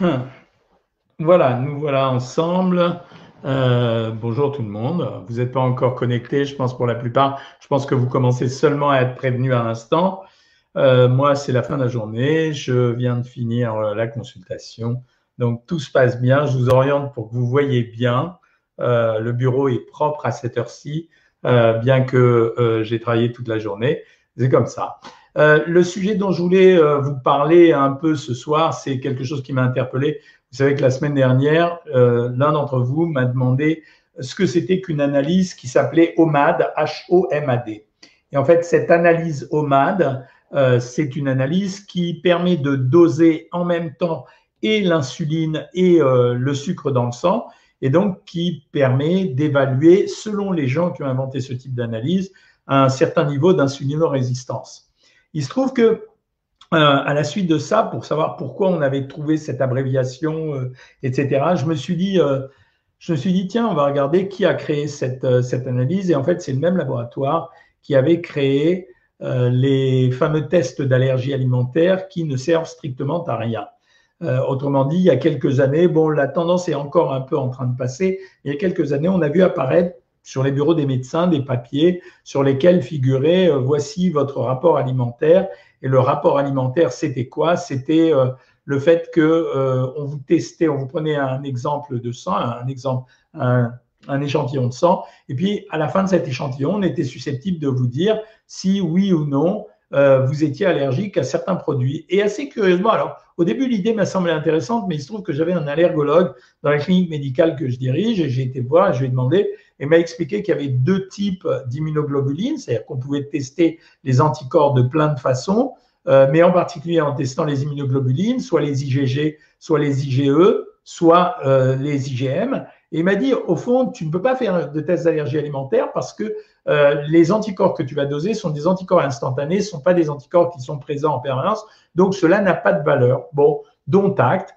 Hum. Voilà, nous voilà ensemble. Euh, bonjour tout le monde. Vous n'êtes pas encore connectés, je pense pour la plupart. Je pense que vous commencez seulement à être prévenus à l'instant. Euh, moi, c'est la fin de la journée. Je viens de finir euh, la consultation. Donc, tout se passe bien. Je vous oriente pour que vous voyez bien. le bureau est propre à cette heure-ci, bien que j'ai travaillé toute la journée. C'est comme ça. Euh, le sujet dont je voulais euh, vous parler un peu ce soir, c'est quelque chose qui m'a interpellé. Vous savez que la semaine dernière, euh, l'un d'entre vous m'a demandé ce que c'était qu'une analyse qui s'appelait OMAD, H-O-M-A-D. Et en fait, cette analyse OMAD, c'est une analyse qui permet de doser en même temps et l'insuline et le sucre dans le sang, et donc qui permet d'évaluer, selon les gens qui ont inventé ce type d'analyse, un certain niveau d'insulinorésistance. Il se trouve que euh, à la suite de ça, pour savoir pourquoi on avait trouvé cette abréviation, euh, etc., je me suis dit, euh, je me suis dit, tiens, on va regarder qui a créé cette, cette analyse. Et en fait, c'est le même laboratoire qui avait créé les fameux tests d'allergie alimentaire qui ne servent strictement à rien. autrement dit, il y a quelques années, bon, la tendance est encore un peu en train de passer. Il y a quelques années, on a vu apparaître sur les bureaux des médecins des papiers sur lesquels figurait euh, voici votre rapport alimentaire. Et le rapport alimentaire, c'était quoi? C'était euh, le fait que euh, on vous testait, on vous prenait un exemple de sang, un un, échantillon de sang, et puis à la fin de cet échantillon, on était susceptible de vous dire si oui ou non vous étiez allergique à certains produits. Et assez curieusement, alors au début l'idée m'a semblé intéressante, mais il se trouve que j'avais un allergologue dans la clinique médicale que je dirige, et j'ai été voir je lui ai demandé et m'a expliqué qu'il y avait deux types d'immunoglobulines, c'est-à-dire qu'on pouvait tester les anticorps de plein de façons, euh, mais en particulier en testant les immunoglobulines, soit les IgG, soit les IgE, soit euh, les IgM. Et il m'a dit, au fond, tu ne peux pas faire de tests d'allergie alimentaire parce que euh, les anticorps que tu vas doser sont des anticorps instantanés, ne sont pas des anticorps qui sont présents en permanence, donc cela n'a pas de valeur. Bon, dont acte.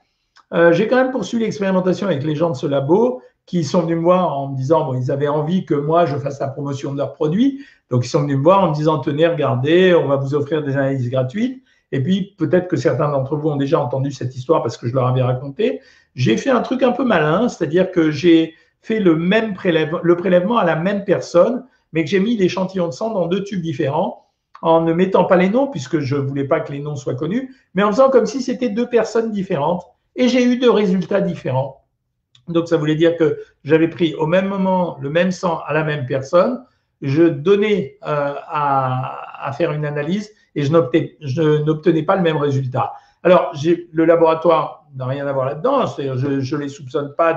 J'ai quand même poursuivi l'expérimentation avec les gens de ce labo qui sont venus me voir en me disant, bon, ils avaient envie que moi, je fasse la promotion de leurs produits. Donc, ils sont venus me voir en me disant, tenez, regardez, on va vous offrir des analyses gratuites. Et puis, peut-être que certains d'entre vous ont déjà entendu cette histoire parce que je leur avais raconté. J'ai fait un truc un peu malin, c'est-à-dire que j'ai fait le même prélèvement, le prélèvement à la même personne, mais que j'ai mis l'échantillon de sang dans deux tubes différents en ne mettant pas les noms, puisque je voulais pas que les noms soient connus, mais en faisant comme si c'était deux personnes différentes. Et j'ai eu deux résultats différents. Donc, ça voulait dire que j'avais pris au même moment le même sang à la même personne, je donnais euh, à, faire une analyse et je n'obtenais pas le même résultat. Alors, le laboratoire n'a rien à voir là-dedans, je ne les soupçonne pas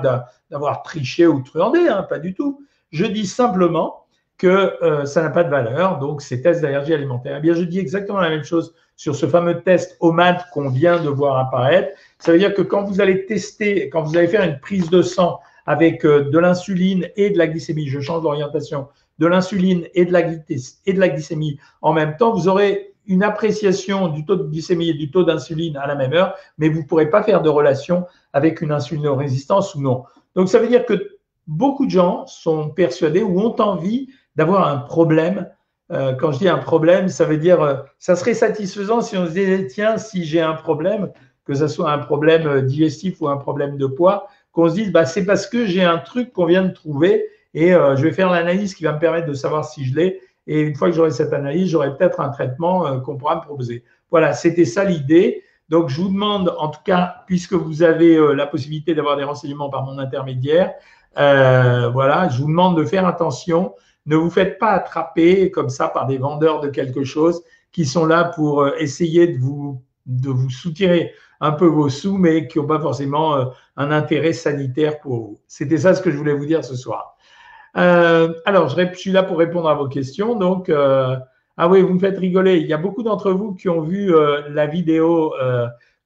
d'avoir triché ou truandé, hein, pas du tout. Je dis simplement que euh, ça n'a pas de valeur, donc ces tests d'allergie alimentaire. Eh bien, je dis exactement la même chose sur ce fameux test OMAD qu'on vient de voir apparaître. Ça veut dire que quand vous allez tester, quand vous allez faire une prise de sang avec euh, de l'insuline et de la glycémie, je change d'orientation, de l'insuline et, de la et de la glycémie en même temps, vous aurez une appréciation du taux de glycémie et du taux d'insuline à la même heure, mais vous ne pourrez pas faire de relation avec une insulinorésistance ou non. Donc ça veut dire que beaucoup de gens sont persuadés ou ont envie d'avoir un problème euh, quand je dis un problème, ça veut dire, euh, ça serait satisfaisant si on se disait, tiens, si j'ai un problème, que ce soit un problème euh, digestif ou un problème de poids, qu'on se dise, bah, c'est parce que j'ai un truc qu'on vient de trouver et je vais faire l'analyse qui va me permettre de savoir si je l'ai. Et une fois que j'aurai cette analyse, j'aurai peut-être un traitement qu'on pourra me proposer. Voilà, c'était ça l'idée. Donc, je vous demande, en tout cas, puisque vous avez la possibilité d'avoir des renseignements par mon intermédiaire, voilà, je vous demande de faire attention ne vous faites pas attraper comme ça par des vendeurs de quelque chose qui sont là pour euh, essayer de vous, de vous soutirer un peu vos sous, mais qui n'ont pas forcément euh, un intérêt sanitaire pour vous. C'était ça ce que je voulais vous dire ce soir. Euh, alors, je suis là pour répondre à vos questions. Donc, ah oui, vous me faites rigoler. Il y a beaucoup d'entre vous qui ont vu la vidéo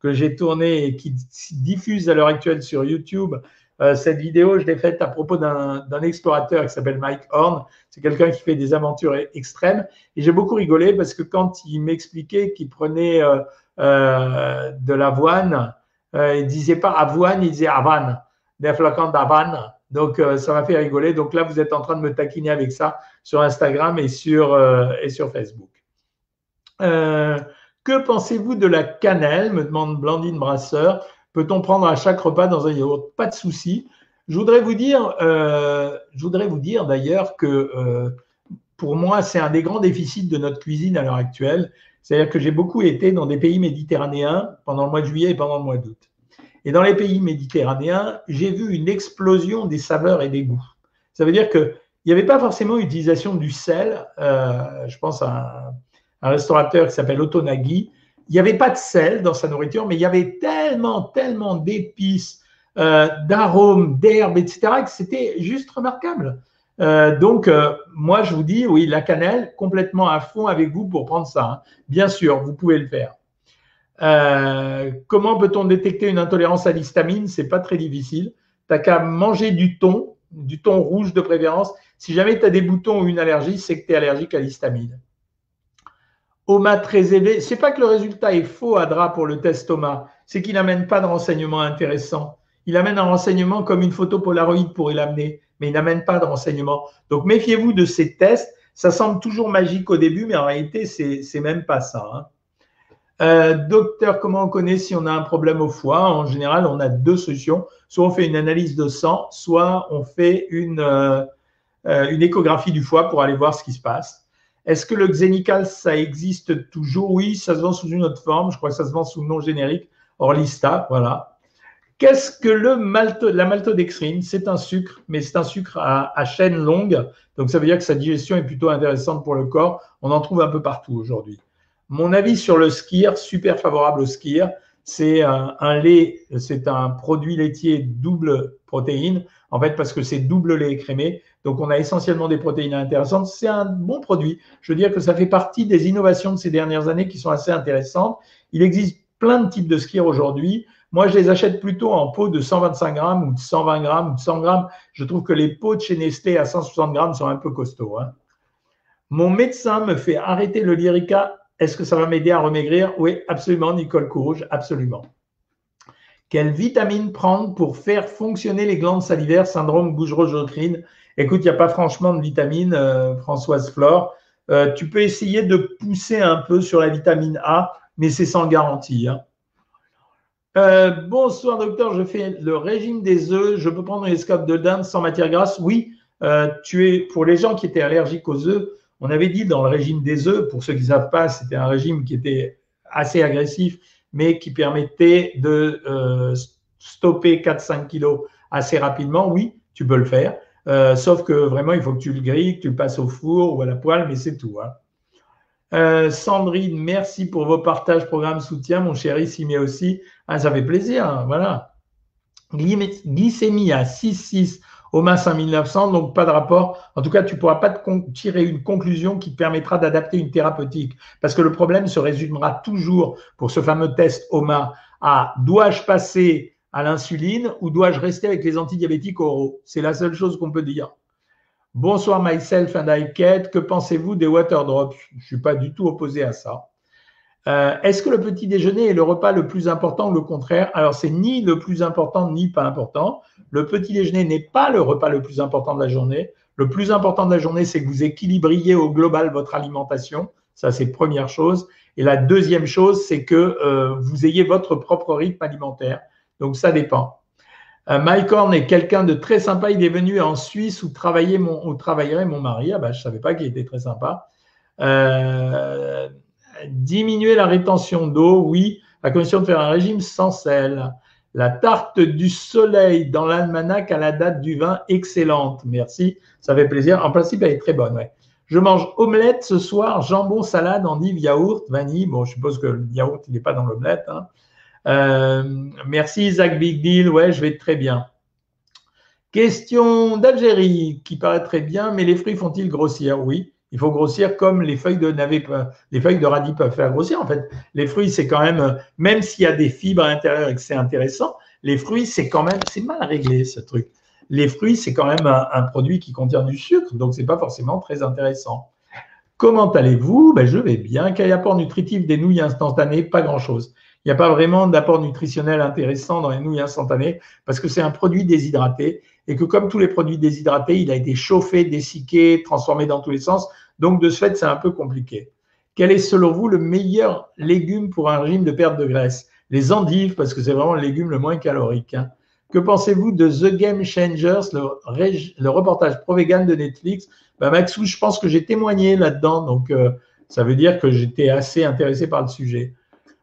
que j'ai tournée et qui diffuse à l'heure actuelle sur YouTube euh, cette vidéo, je l'ai faite à propos d'un explorateur qui s'appelle Mike Horn. C'est quelqu'un qui fait des aventures extrêmes. Et j'ai beaucoup rigolé parce que quand il m'expliquait qu'il prenait euh, euh, de l'avoine, il disait pas avoine, il disait avane, des flocons d'avane. Donc, ça m'a fait rigoler. Donc là, vous êtes en train de me taquiner avec ça sur Instagram et sur, sur Facebook. que pensez-vous de la cannelle me demande Blandine Brasseur. Peut-on prendre à chaque repas dans un yaourt? Pas de souci. Je voudrais vous dire, euh, je voudrais vous dire d'ailleurs que euh, pour moi, c'est un des grands déficits de notre cuisine à l'heure actuelle. C'est-à-dire que j'ai beaucoup été dans des pays méditerranéens pendant le mois de juillet et pendant le mois d'août. Et dans les pays méditerranéens, j'ai vu une explosion des saveurs et des goûts. Ça veut dire qu'il n'y avait pas forcément utilisation du sel. Euh, je pense à un, restaurateur qui s'appelle Otonagi. Il n'y avait pas de sel dans sa nourriture, mais il y avait tellement, tellement d'épices, euh, d'arômes, d'herbes, etc., que c'était juste remarquable. Euh, donc, moi, je vous dis, oui, la cannelle, complètement à fond avec vous pour prendre ça. Hein. Bien sûr, vous pouvez le faire. Comment peut-on détecter une intolérance à l'histamine? C'est pas très difficile. Tu n'as qu'à manger du thon, du thon rouge de préférence. Si jamais tu as des boutons ou une allergie, c'est que tu es allergique à l'histamine. OMA très élevé. C'est pas que le résultat est faux, Adra, pour le test OMA, c'est qu'il n'amène pas de renseignements intéressants. Il amène un renseignement comme une photo Polaroid pourrait l'amener, mais il n'amène pas de renseignements. Donc méfiez-vous de ces tests. Ça semble toujours magique au début, mais en réalité, c'est même pas ça. Hein. Euh, docteur, comment on connaît si on a un problème au foie? En général, on a deux solutions. Soit on fait une analyse de sang, soit on fait une, euh, euh, une échographie du foie pour aller voir ce qui se passe. Est-ce que le Xenical, ça existe toujours? Oui, ça se vend sous une autre forme. Je crois que ça se vend sous le nom générique, Orlista. Voilà. Qu'est-ce que le la maltodextrine? C'est un sucre, mais c'est un sucre à, chaîne longue. Donc, ça veut dire que sa digestion est plutôt intéressante pour le corps. On en trouve un peu partout aujourd'hui. Mon avis sur le skir, super favorable au skir, c'est un, lait, c'est un produit laitier double protéine, en fait, parce que c'est double lait écrémé. Donc, on a essentiellement des protéines intéressantes. C'est un bon produit. Je veux dire que ça fait partie des innovations de ces dernières années qui sont assez intéressantes. Il existe plein de types de skir aujourd'hui. Moi, je les achète plutôt en pot de 125 grammes ou de 120 grammes ou de 100 grammes. Je trouve que les pots de chez Nestlé à 160 grammes sont un peu costauds. Hein. Mon médecin me fait arrêter le Lyrica est-ce que ça va m'aider à remaigrir? Oui, absolument, Nicole Courge, absolument. Quelle vitamine prendre pour faire fonctionner les glandes salivaires, syndrome Gougerot-Jocrine Écoute, il n'y a pas franchement de vitamine, euh, Françoise Flore. Euh, tu peux essayer de pousser un peu sur la vitamine A, mais c'est sans garantie. Hein. Euh, bonsoir docteur, je fais le régime des œufs. Je peux prendre une escape de dinde sans matière grasse? Oui, tu es pour les gens qui étaient allergiques aux œufs, on avait dit dans le régime des œufs, pour ceux qui ne savent pas, c'était un régime qui était assez agressif, mais qui permettait de euh, stopper 4-5 kilos assez rapidement. Oui, tu peux le faire. Euh, sauf que vraiment, il faut que tu le grilles, que tu le passes au four ou à la poêle, mais c'est tout. Hein. Euh, Sandrine, merci pour vos partages, programme soutien. Mon chéri s'y met aussi. Ah, ça fait plaisir. Hein, voilà. Glycémie à 6,6 OMA 5900, donc pas de rapport. En tout cas, tu ne pourras pas tirer une conclusion qui te permettra d'adapter une thérapeutique. Parce que le problème se résumera toujours pour ce fameux test OMA à dois-je passer à l'insuline ou dois-je rester avec les antidiabétiques oraux? C'est la seule chose qu'on peut dire. Bonsoir myself and I Que pensez-vous des water drops Je ne suis pas du tout opposé à ça. Euh, est-ce que le petit déjeuner est le repas le plus important ou le contraire? Alors, c'est ni le plus important ni pas important. Le petit déjeuner n'est pas le repas le plus important de la journée. Le plus important de la journée, c'est que vous équilibriez au global votre alimentation. Ça, c'est première chose. Et la deuxième chose, c'est que euh, vous ayez votre propre rythme alimentaire. Donc, ça dépend. Euh, Mike Horn est quelqu'un de très sympa. Il est venu en Suisse où, travaillait mon, travaillerait mon mari. Ah bah, je ne savais pas qu'il était très sympa. Diminuer la rétention d'eau, oui, à condition de faire un régime sans sel. La tarte du soleil dans l'almanach à la date du vin, excellente. Merci, ça fait plaisir. En principe, elle est très bonne. Je mange omelette ce soir, jambon, salade, endive, yaourt, vanille. Bon, je suppose que le yaourt, il n'est pas dans l'omelette. Hein. Euh, merci Isaac Big Deal. Ouais, je vais très bien. Question d'Algérie qui paraît très bien, mais les fruits font-ils grossir? Oui. Il faut grossir comme les feuilles de navet, les feuilles de radis peuvent faire grossir. En fait, les fruits, c'est quand même, même s'il y a des fibres à l'intérieur et que c'est intéressant, les fruits, c'est quand même, c'est mal réglé ce truc. Les fruits, c'est quand même un, produit qui contient du sucre, donc c'est pas forcément très intéressant. Comment allez-vous? Ben, Je vais bien. Quel apport nutritif des nouilles instantanées? Pas grand-chose. Il n'y a pas vraiment d'apport nutritionnel intéressant dans les nouilles instantanées parce que c'est un produit déshydraté et que comme tous les produits déshydratés, il a été chauffé, dessicqué, transformé dans tous les sens. Donc, de ce fait, c'est un peu compliqué. Quel est selon vous le meilleur légume pour un régime de perte de graisse? Les endives, parce que c'est vraiment le légume le moins calorique. Hein. Que pensez-vous de The Game Changers, le, reportage pro-vegan de Netflix? Bah, Maxou, je pense que j'ai témoigné là-dedans, donc euh, ça veut dire que j'étais assez intéressé par le sujet.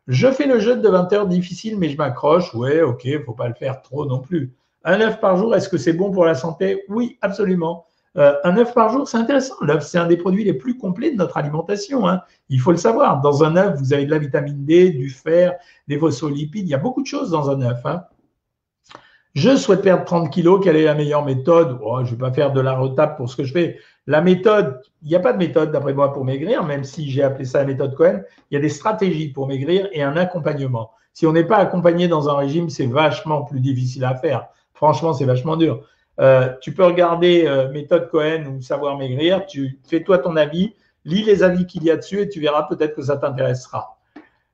Je fais le jeu de 20 heures difficile, mais je m'accroche. Ouais, ok, faut pas le faire trop non plus. Un œuf par jour, est-ce que c'est bon pour la santé? Oui, absolument. Euh, un œuf par jour, c'est intéressant. L'œuf, c'est un des produits les plus complets de notre alimentation. Hein. Il faut le savoir. Dans un œuf, vous avez de la vitamine D, du fer, des phospholipides. Il y a beaucoup de choses dans un œuf. Hein. Je souhaite perdre 30 kilos. Quelle est la meilleure méthode? Oh, Je ne vais pas faire de la retape pour ce que je fais. La méthode, il n'y a pas de méthode d'après moi pour maigrir, même si j'ai appelé ça la méthode Cohen. Il y a des stratégies pour maigrir et un accompagnement. Si on n'est pas accompagné dans un régime, c'est vachement plus difficile à faire. Franchement, c'est vachement dur. Euh, tu peux regarder euh, méthode Cohen ou savoir maigrir. Tu fais-toi ton avis, lis les avis qu'il y a dessus et tu verras peut-être que ça t'intéressera.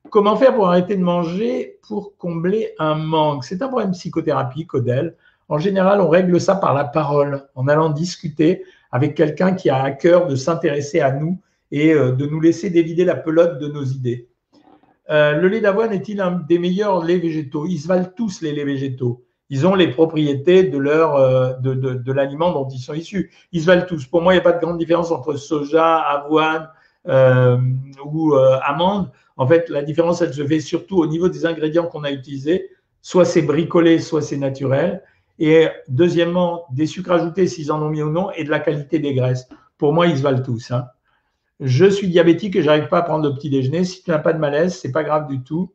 Comment faire pour arrêter de manger pour combler un manque? C'est un problème psychothérapie, Codel. En général, on règle ça par la parole, en allant discuter avec quelqu'un qui a à cœur de s'intéresser à nous et euh, de nous laisser dévider la pelote de nos idées. le lait d'avoine est-il un des meilleurs laits végétaux? Ils se valent tous les laits végétaux. Ils ont les propriétés de, leur, euh, de, de, l'aliment dont ils sont issus. Ils se valent tous. Pour moi, il n'y a pas de grande différence entre soja, avoine euh, ou amande. En fait, la différence, elle se fait surtout au niveau des ingrédients qu'on a utilisés. Soit c'est bricolé, soit c'est naturel. Et deuxièmement, des sucres ajoutés, s'ils en ont mis ou non, et de la qualité des graisses. Pour moi, ils se valent tous. Hein. Je suis diabétique et j'arrive pas à prendre le petit déjeuner. Si tu n'as pas de malaise, c'est pas grave du tout.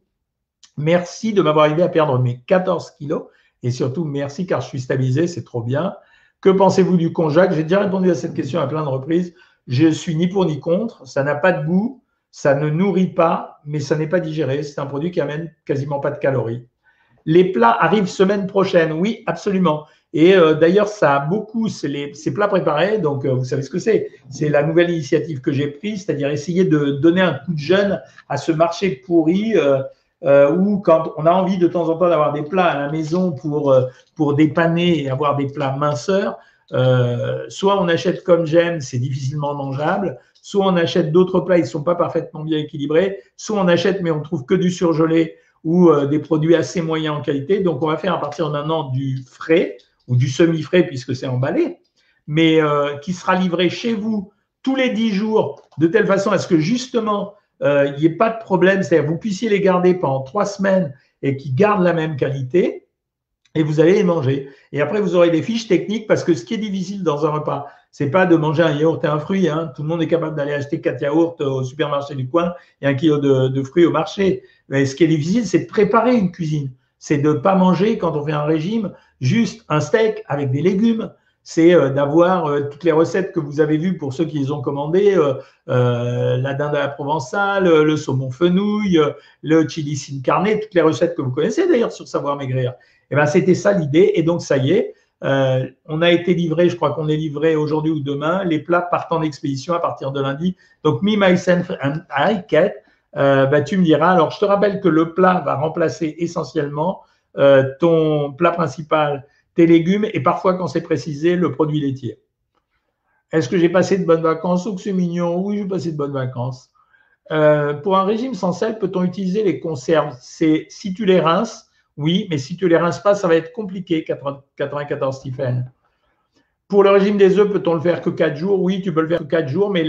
Merci de m'avoir aidé à perdre mes 14 kilos. Et surtout, merci car je suis stabilisé, c'est trop bien. Que pensez-vous du konjac? J'ai déjà répondu à cette question à plein de reprises. Je suis ni pour ni contre. Ça n'a pas de goût. Ça ne nourrit pas, mais ça n'est pas digéré. C'est un produit qui amène quasiment pas de calories. Les plats arrivent semaine prochaine. Oui, absolument. Et euh, d'ailleurs, ça a beaucoup, c'est ces plats préparés, donc euh, vous savez ce que c'est. C'est la nouvelle initiative que j'ai prise, c'est-à-dire essayer de donner un coup de jeune à ce marché pourri euh, où quand on a envie de temps en temps d'avoir des plats à la maison pour, pour dépanner et avoir des plats minceurs, soit on achète comme j'aime, c'est difficilement mangeable, soit on achète d'autres plats, ils ne sont pas parfaitement bien équilibrés, soit on achète mais on trouve que du surgelé ou euh, des produits assez moyens en qualité. Donc on va faire à partir d'un an du frais ou du semi-frais puisque c'est emballé, mais euh, qui sera livré chez vous tous les 10 jours de telle façon à ce que justement euh, il n'y ait pas de problème, c'est-à-dire vous puissiez les garder pendant trois semaines et qui gardent la même qualité et vous allez les manger. Et après, vous aurez des fiches techniques parce que ce qui est difficile dans un repas, c'est pas de manger un yaourt et un fruit. Hein. Tout le monde est capable d'aller acheter quatre yaourts au supermarché du coin et un kilo de, fruits au marché. Mais ce qui est difficile, c'est de préparer une cuisine. C'est de ne pas manger quand on fait un régime juste un steak avec des légumes. C'est euh, d'avoir euh, toutes les recettes que vous avez vues pour ceux qui les ont commandées, euh, la dinde à la provençale, le saumon fenouil, le chili sin toutes les recettes que vous connaissez d'ailleurs sur Savoir Maigrir. Et eh ben, c'était ça l'idée. Et donc, ça y est, on a été livré, je crois qu'on est livré aujourd'hui ou demain. Les plats partent en expédition à partir de lundi. Donc, me, myself and I, euh, bah, tu me diras. Alors, je te rappelle que le plat va remplacer essentiellement ton plat principal, tes légumes et parfois, quand c'est précisé, le produit laitier. Est-ce que j'ai passé de bonnes vacances ou que c'est mignon? Oui, j'ai passé de bonnes vacances. pour un régime sans sel, peut-on utiliser les conserves? C'est si tu les rinces, oui, mais si tu les rinces pas, ça va être compliqué, 94 Stephen. Pour le régime des œufs, peut-on le faire que 4 jours? Oui, tu peux le faire que 4 jours, mais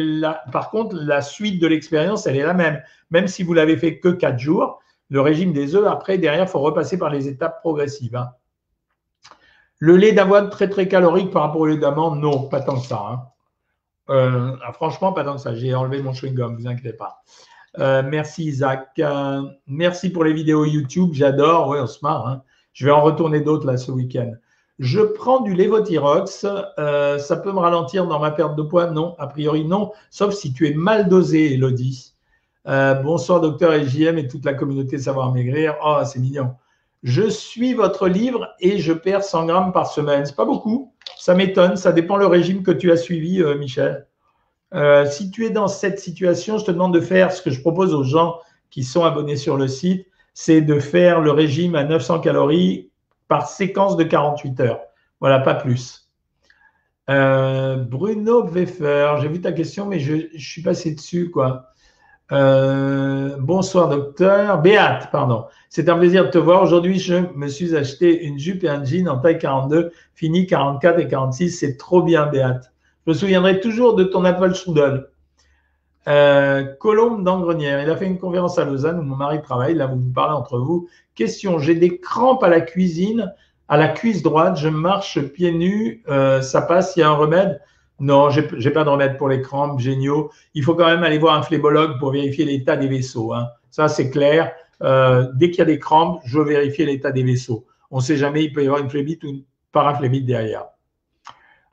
par contre, la suite de l'expérience, elle est la même. Même si vous l'avez fait que 4 jours, le régime des œufs, après, derrière, il faut repasser par les étapes progressives. Hein. Le lait d'avoine, très très calorique par rapport au lait d'amande, non, pas tant que ça. Hein. Euh, ah, franchement, pas tant que ça. J'ai enlevé mon chewing-gum, ne vous inquiétez pas. Euh, merci Isaac. Euh, merci pour les vidéos YouTube, j'adore. Oui, on se marre. Hein. Je vais en retourner d'autres là ce week-end. Je prends du Levothyrox. Ça peut me ralentir dans ma perte de poids? Non, a priori non, sauf si tu es mal dosé, Elodie. bonsoir, docteur LJM et toute la communauté Savoir Maigrir. Oh, c'est mignon. Je suis votre livre et je perds 100 grammes par semaine. C'est pas beaucoup. Ça m'étonne. Ça dépend le régime que tu as suivi, Michel. Euh, si tu es dans cette situation, je te demande de faire ce que je propose aux gens qui sont abonnés sur le site, c'est de faire le régime à 900 calories par séquence de 48 heures. Voilà, pas plus. Euh, Bruno Weffer, j'ai vu ta question, mais je, suis passé dessus, quoi. Euh, bonsoir docteur. Béate, pardon. C'est un plaisir de te voir. Aujourd'hui, je me suis acheté une jupe et un jean en taille 42, fini 44 et 46. C'est trop bien, Béate. Je me souviendrai toujours de ton Apple Strudel. Euh, Colombe d'Angrenière, il a fait une conférence à Lausanne où mon mari travaille. Là, vous vous parlez entre vous. Question j'ai des crampes à la cuisine, à la cuisse droite. Je marche pieds nus. Euh, ça passe. Il y a un remède non, j'ai pas de remède pour les crampes, géniaux. Il faut quand même aller voir un phlébologue pour vérifier l'état des vaisseaux. Hein. Ça, c'est clair. Euh, dès qu'il y a des crampes, je vérifie l'état des vaisseaux. On ne sait jamais, il peut y avoir une phlébite ou une paraphlébite derrière.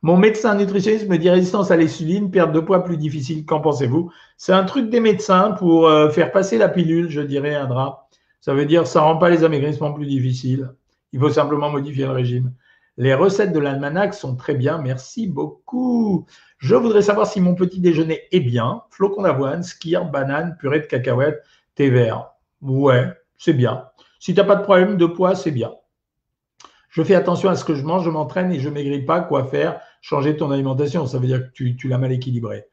Mon médecin nutritionniste me dit résistance à l'insuline, perte de poids plus difficile. Qu'en pensez-vous? C'est un truc des médecins pour euh, faire passer la pilule, je dirais, un drap. Ça veut dire ça ne rend pas les amaigrissements plus difficiles. Il faut simplement modifier le régime. Les recettes de l'almanach sont très bien, merci beaucoup. Je voudrais savoir si mon petit déjeuner est bien. Flocon d'avoine, skir, banane, purée de cacahuètes, thé vert. Ouais, c'est bien. Si tu n'as pas de problème de poids, c'est bien. Je fais attention à ce que je mange, je m'entraîne et je ne maigris pas. Quoi faire? Changer ton alimentation. Ça veut dire que tu, l'as mal équilibré.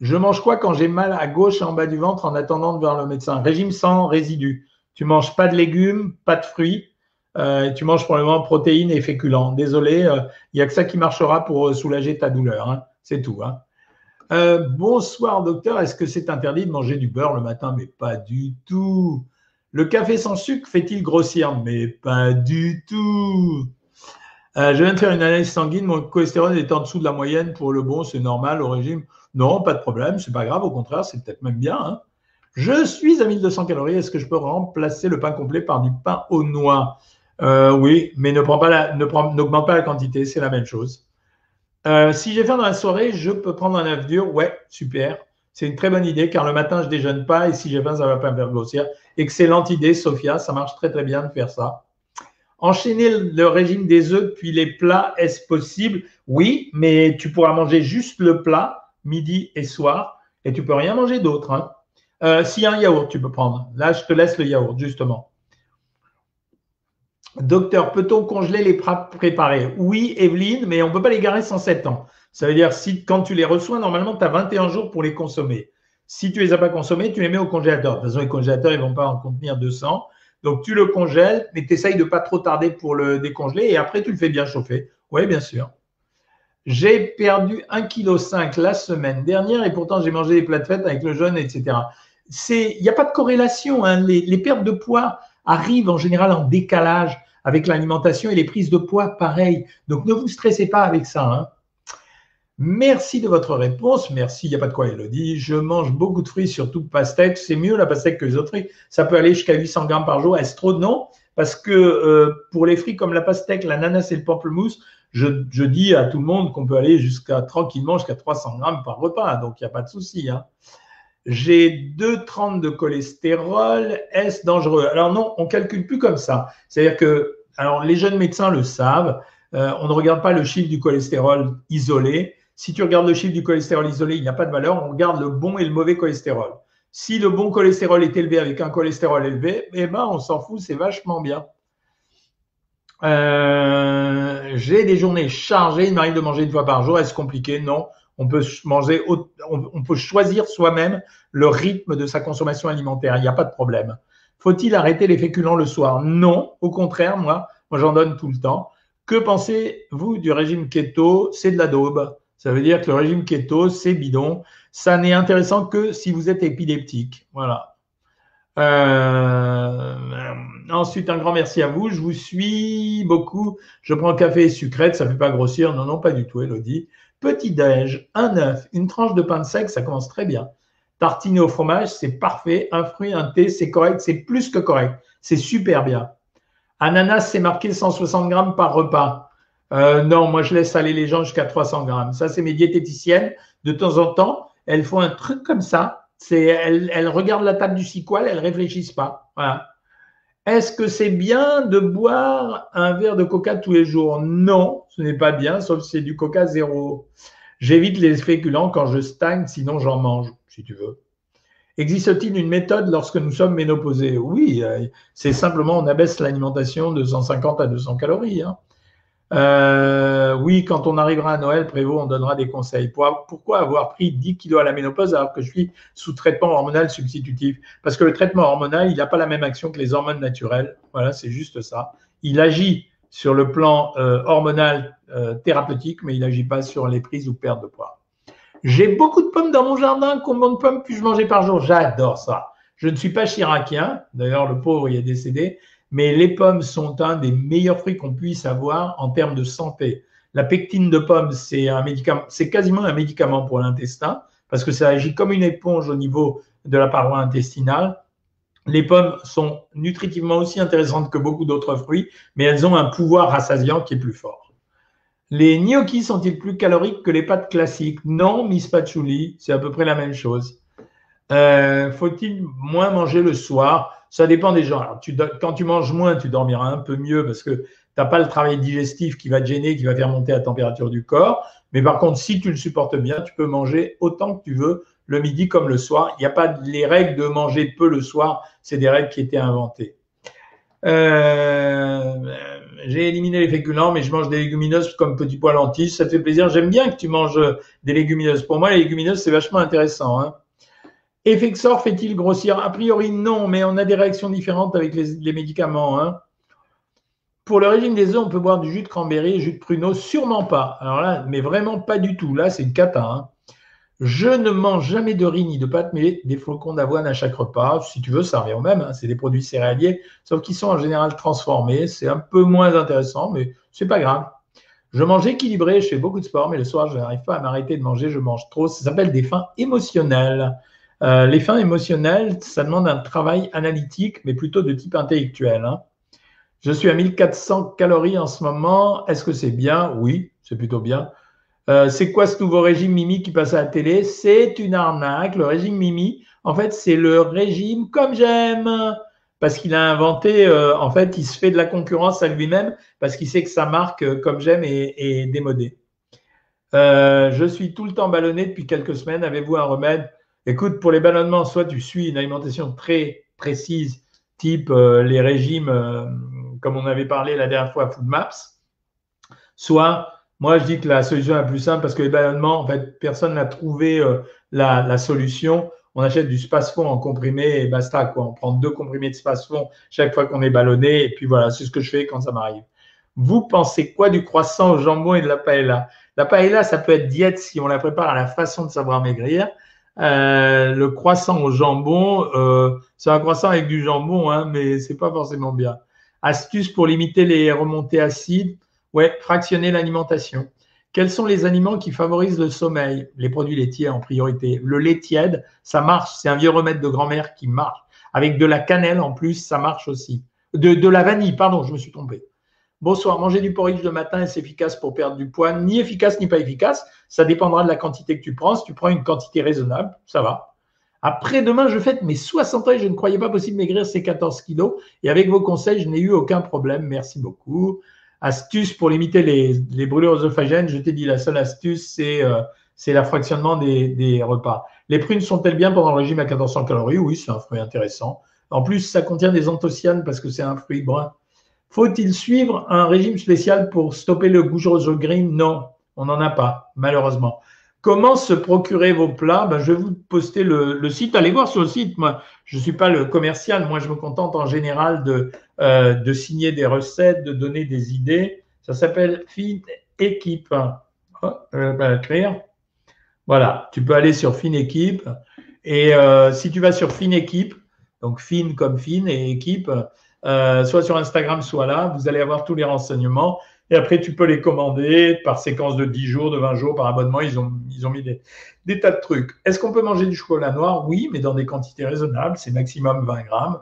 Je mange quoi quand j'ai mal à gauche et en bas du ventre en attendant de voir le médecin? Régime sans résidus. Tu manges pas de légumes, pas de fruits, euh, tu manges probablement protéines et féculents. Désolé, il euh, n'y a que ça qui marchera pour euh, soulager ta douleur. Hein. C'est tout. Hein. bonsoir docteur, est-ce que c'est interdit de manger du beurre le matin? Mais pas du tout. Le café sans sucre fait-il grossir? Mais pas du tout. je viens de faire une analyse sanguine, mon cholestérol est en dessous de la moyenne pour le bon, c'est normal au régime. Non, pas de problème, c'est pas grave, au contraire, c'est peut-être même bien. Hein. Je suis à 1200 calories, est-ce que je peux remplacer le pain complet par du pain aux noix? Euh, oui, mais ne prends pas la, n'augmente pas la quantité, c'est la même chose. Euh, si j'ai faim dans la soirée, je peux prendre un œuf dur. Ouais, super. C'est une très bonne idée car le matin, je déjeune pas et si j'ai faim, ça va pas me faire grossir. Excellente idée, Sophia. Ça marche très très bien de faire ça. Enchaîner le régime des œufs puis les plats, est-ce possible? Oui, mais tu pourras manger juste le plat midi et soir et tu peux rien manger d'autre. Hein. Euh, S'il y a un yaourt, tu peux prendre. Là, je te laisse le yaourt, justement. Docteur, peut-on congeler les plats préparés? Oui, Evelyne, mais on ne peut pas les garer sans 7 ans. Ça veut dire si quand tu les reçois, normalement, tu as 21 jours pour les consommer. Si tu ne les as pas consommés, tu les mets au congélateur. De toute façon, les congélateurs, ils ne vont pas en contenir 200. Donc, tu le congèles, mais tu essayes de ne pas trop tarder pour le décongeler et après, tu le fais bien chauffer. Oui, bien sûr. J'ai perdu 1,5 kg la semaine dernière et pourtant, j'ai mangé des plats de avec le jeûne, etc. Il n'y a pas de corrélation. Hein. Les, les pertes de poids arrivent en général en décalage avec l'alimentation et les prises de poids, pareil. Donc ne vous stressez pas avec ça. Hein. Merci de votre réponse. Merci, il n'y a pas de quoi, Elodie. Je mange beaucoup de fruits, surtout pastèque. C'est mieux la pastèque que les autres fruits. Ça peut aller jusqu'à 800 grammes par jour. Est-ce trop? Non, parce que euh, pour les fruits comme la pastèque, l'ananas et le pamplemousse, je, dis à tout le monde qu'on peut aller jusqu'à tranquillement jusqu'à 300 grammes par repas. Donc il n'y a pas de souci. Hein. J'ai 2,30 de cholestérol. Est-ce dangereux? Alors non, on calcule plus comme ça. C'est-à-dire que alors, les jeunes médecins le savent. Euh, on ne regarde pas le chiffre du cholestérol isolé. Si tu regardes le chiffre du cholestérol isolé, il n'y a pas de valeur. On regarde le bon et le mauvais cholestérol. Si le bon cholestérol est élevé avec un cholestérol élevé, eh ben, on s'en fout, c'est vachement bien. Euh, j'ai des journées chargées, il m'arrive de manger une fois par jour. Est-ce compliqué? Non. On peut choisir soi-même le rythme de sa consommation alimentaire. Il n'y a pas de problème. Faut-il arrêter les féculents le soir? Non, au contraire, moi, moi j'en donne tout le temps. Que pensez-vous du régime keto? C'est de la daube. Ça veut dire que le régime keto, c'est bidon. Ça n'est intéressant que si vous êtes épileptique. Voilà. Euh, ensuite, un grand merci à vous. Je vous suis beaucoup. Je prends café et sucrète. Ça ne fait pas grossir. Non, non, pas du tout, Elodie. Petit déj, un œuf, une tranche de pain de sec, ça commence très bien. Tartiner au fromage, c'est parfait. Un fruit, un thé, c'est correct. C'est plus que correct. C'est super bien. Ananas, c'est marqué 160 grammes par repas. Euh, non, moi, je laisse aller les gens jusqu'à 300 grammes. Ça, c'est mes diététiciennes. De temps en temps, elles font un truc comme ça. Elles, regardent la table du cicoal, elles réfléchissent pas. Voilà. Est-ce que c'est bien de boire un verre de coca tous les jours? Non, ce n'est pas bien, sauf si c'est du coca zéro. J'évite les féculents quand je stagne, sinon j'en mange si tu veux. Existe-t-il une méthode lorsque nous sommes ménopausés? Oui, euh, c'est simplement on abaisse l'alimentation de 150 à 200 calories. Hein. Euh, oui, quand on arrivera à Noël, Prévost, on donnera des conseils. Pourquoi avoir pris 10 kilos à la ménopause alors que je suis sous traitement hormonal substitutif? Parce que le traitement hormonal, il n'a pas la même action que les hormones naturelles. Voilà, c'est juste ça. Il agit sur le plan euh, hormonal euh, thérapeutique, mais il n'agit pas sur les prises ou pertes de poids. J'ai beaucoup de pommes dans mon jardin. Combien de pommes puis-je manger par jour? J'adore ça. Je ne suis pas chiracien. D'ailleurs, le pauvre, il est décédé mais les pommes sont un des meilleurs fruits qu'on puisse avoir en termes de santé. La pectine de pomme, c'est quasiment un médicament pour l'intestin parce que ça agit comme une éponge au niveau de la paroi intestinale. Les pommes sont nutritivement aussi intéressantes que beaucoup d'autres fruits, mais elles ont un pouvoir rassasiant qui est plus fort. Les gnocchis sont-ils plus caloriques que les pâtes classiques? Non, Miss Patchouli, c'est à peu près la même chose. Euh, faut-il moins manger le soir? Ça dépend des gens. Quand tu manges moins, tu dormiras un peu mieux parce que tu n'as pas le travail digestif qui va te gêner, qui va faire monter la température du corps. Mais par contre, si tu le supportes bien, tu peux manger autant que tu veux le midi comme le soir. Il n'y a pas les règles de manger peu le soir, c'est des règles qui étaient inventées. Euh, j'ai éliminé les féculents, mais je mange des légumineuses comme petit pois lentilles. Ça fait plaisir. J'aime bien que tu manges des légumineuses. Pour moi, les légumineuses, c'est vachement intéressant. Hein. Effexor fait-il grossir? A priori, non, mais on a des réactions différentes avec les, médicaments. Hein. Pour le régime des œufs, on peut boire du jus de cranberry jus de pruneau Sûrement pas. Alors là, mais vraiment pas du tout. Là, c'est une cata. Hein. Je ne mange jamais de riz ni de pâtes, mais des flocons d'avoine à chaque repas. Si tu veux, ça revient au même. Hein. C'est des produits céréaliers, sauf qu'ils sont en général transformés. C'est un peu moins intéressant, mais c'est pas grave. Je mange équilibré, je fais beaucoup de sport, mais le soir, je n'arrive pas à m'arrêter de manger, je mange trop. Ça s'appelle des faim émotionnelles. Euh, les fins émotionnelles, ça demande un travail analytique, mais plutôt de type intellectuel. Hein. Je suis à 1400 calories en ce moment. Est-ce que c'est bien? Oui, c'est plutôt bien. Euh, c'est quoi ce nouveau régime Mimi qui passe à la télé? C'est une arnaque. Le régime Mimi, en fait, c'est le régime comme j'aime. Parce qu'il a inventé, euh, en fait, il se fait de la concurrence à lui-même parce qu'il sait que sa marque comme j'aime est, est, démodée. je suis tout le temps ballonné depuis quelques semaines. Avez-vous un remède Écoute, pour les ballonnements, soit tu suis une alimentation très précise, type euh, les régimes, euh, comme on avait parlé la dernière fois, Food Maps, soit moi je dis que la solution la plus simple, parce que les ballonnements, en fait, personne n'a trouvé euh, la, solution. On achète du space-fond en comprimé et basta. Quoi. On prend deux comprimés de space-fond chaque fois qu'on est ballonné. Et puis voilà, c'est ce que je fais quand ça m'arrive. Vous pensez quoi du croissant au jambon et de la paella? La paella, ça peut être diète si on la prépare à la façon de savoir maigrir. Euh, le croissant au jambon, euh, c'est un croissant avec du jambon, hein, mais c'est pas forcément bien. Astuce pour limiter les remontées acides, ouais, fractionner l'alimentation. Quels sont les aliments qui favorisent le sommeil? Les produits laitiers en priorité. Le lait tiède, ça marche, c'est un vieux remède de grand-mère qui marche. Avec de la cannelle en plus, ça marche aussi. De, de la vanille, pardon, je me suis trompé. Bonsoir, manger du porridge le matin, est-ce efficace pour perdre du poids? Ni efficace ni pas efficace. Ça dépendra de la quantité que tu prends. Si tu prends une quantité raisonnable, ça va. Après demain, je fête mes 60 ans et je ne croyais pas possible maigrir ces 14 kilos. Et avec vos conseils, je n'ai eu aucun problème. Merci beaucoup. Astuce pour limiter les, brûlures œsophagènes, je t'ai dit la seule astuce, c'est euh, la fractionnement des, des, repas. Les prunes sont-elles bien pendant le régime à 1400 calories? Oui, c'est un fruit intéressant. En plus, ça contient des anthocyanes parce que c'est un fruit brun. Faut-il suivre un régime spécial pour stopper le gougerose green? Non, on n'en a pas, malheureusement. Comment se procurer vos plats? Ben, Je vais vous poster le, site. Allez voir sur le site. Moi, je ne suis pas le commercial. Moi, je me contente en général de, euh, de signer des recettes, de donner des idées. Ça s'appelle Fine Équipe. Oh, je vais écrire. Voilà, tu peux aller sur Fine Équipe. Et euh, si tu vas sur Fine Équipe, donc Fine comme Fine et Équipe, euh, soit sur Instagram, soit là. Vous allez avoir tous les renseignements. Et après, tu peux les commander par séquence de 10 jours, de 20 jours, par abonnement. Ils ont, ils ont mis des, tas de trucs. Est-ce qu'on peut manger du chocolat noir? Oui, mais dans des quantités raisonnables. C'est maximum 20 grammes.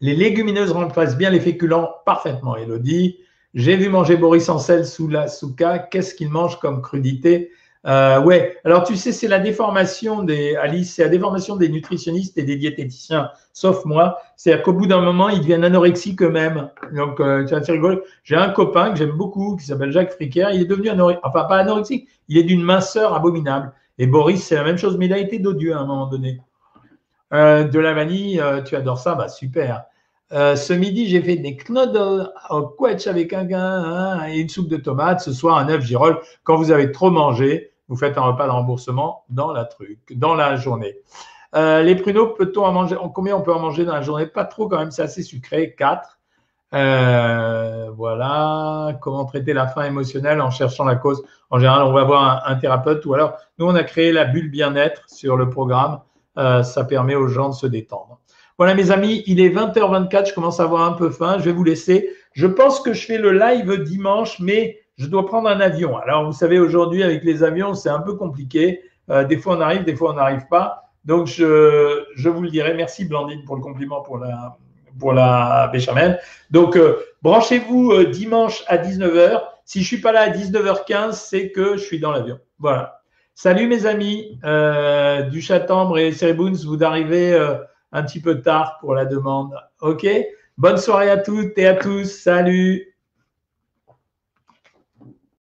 Les légumineuses remplacent bien les féculents parfaitement, Elodie. J'ai vu manger Boris Ancel sous la souka. Qu'est-ce qu'il mange comme crudité? Euh, ouais, alors tu sais, c'est la déformation des Alice, c'est la déformation des nutritionnistes et des diététiciens, sauf moi. C'est-à-dire qu'au bout d'un moment, ils deviennent anorexiques eux-mêmes. Donc, euh, c'est rigolo. J'ai un copain que j'aime beaucoup, qui s'appelle Jacques Fricker. Il est devenu anorexique, enfin pas anorexique, il est d'une minceur abominable. Et Boris, c'est la même chose, mais il a été dodieux à un moment donné. Euh, de la vanille, euh, tu adores ça, bah super. Euh, ce midi, j'ai fait des knödel au quetch avec un gain hein, et une soupe de tomates. Ce soir, un œuf girole. Quand vous avez trop mangé, vous faites un repas de remboursement dans la truc, dans la journée. Euh, les pruneaux, peut-on en manger Combien on peut en manger dans la journée? Pas trop quand même, c'est assez sucré. 4. Euh, voilà. Comment traiter la faim émotionnelle en cherchant la cause? En général, on va voir un, thérapeute ou alors, nous, on a créé la bulle bien-être sur le programme. ça permet aux gens de se détendre. Voilà mes amis, il est 20h24, je commence à avoir un peu faim, je vais vous laisser. Je pense que je fais le live dimanche, mais je dois prendre un avion. Alors vous savez, aujourd'hui avec les avions, c'est un peu compliqué. Euh, des fois on arrive, des fois on n'arrive pas. Donc je, vous le dirai. Merci Blandine pour le compliment pour la, pour la béchamel. Donc euh, branchez-vous euh, dimanche à 19h. Si je suis pas là à 19h15, c'est que je suis dans l'avion. Voilà. Salut mes amis du Chatambre et Cérébouns, vous arrivez un petit peu tard pour la demande. OK? Bonne soirée à toutes et à tous. Salut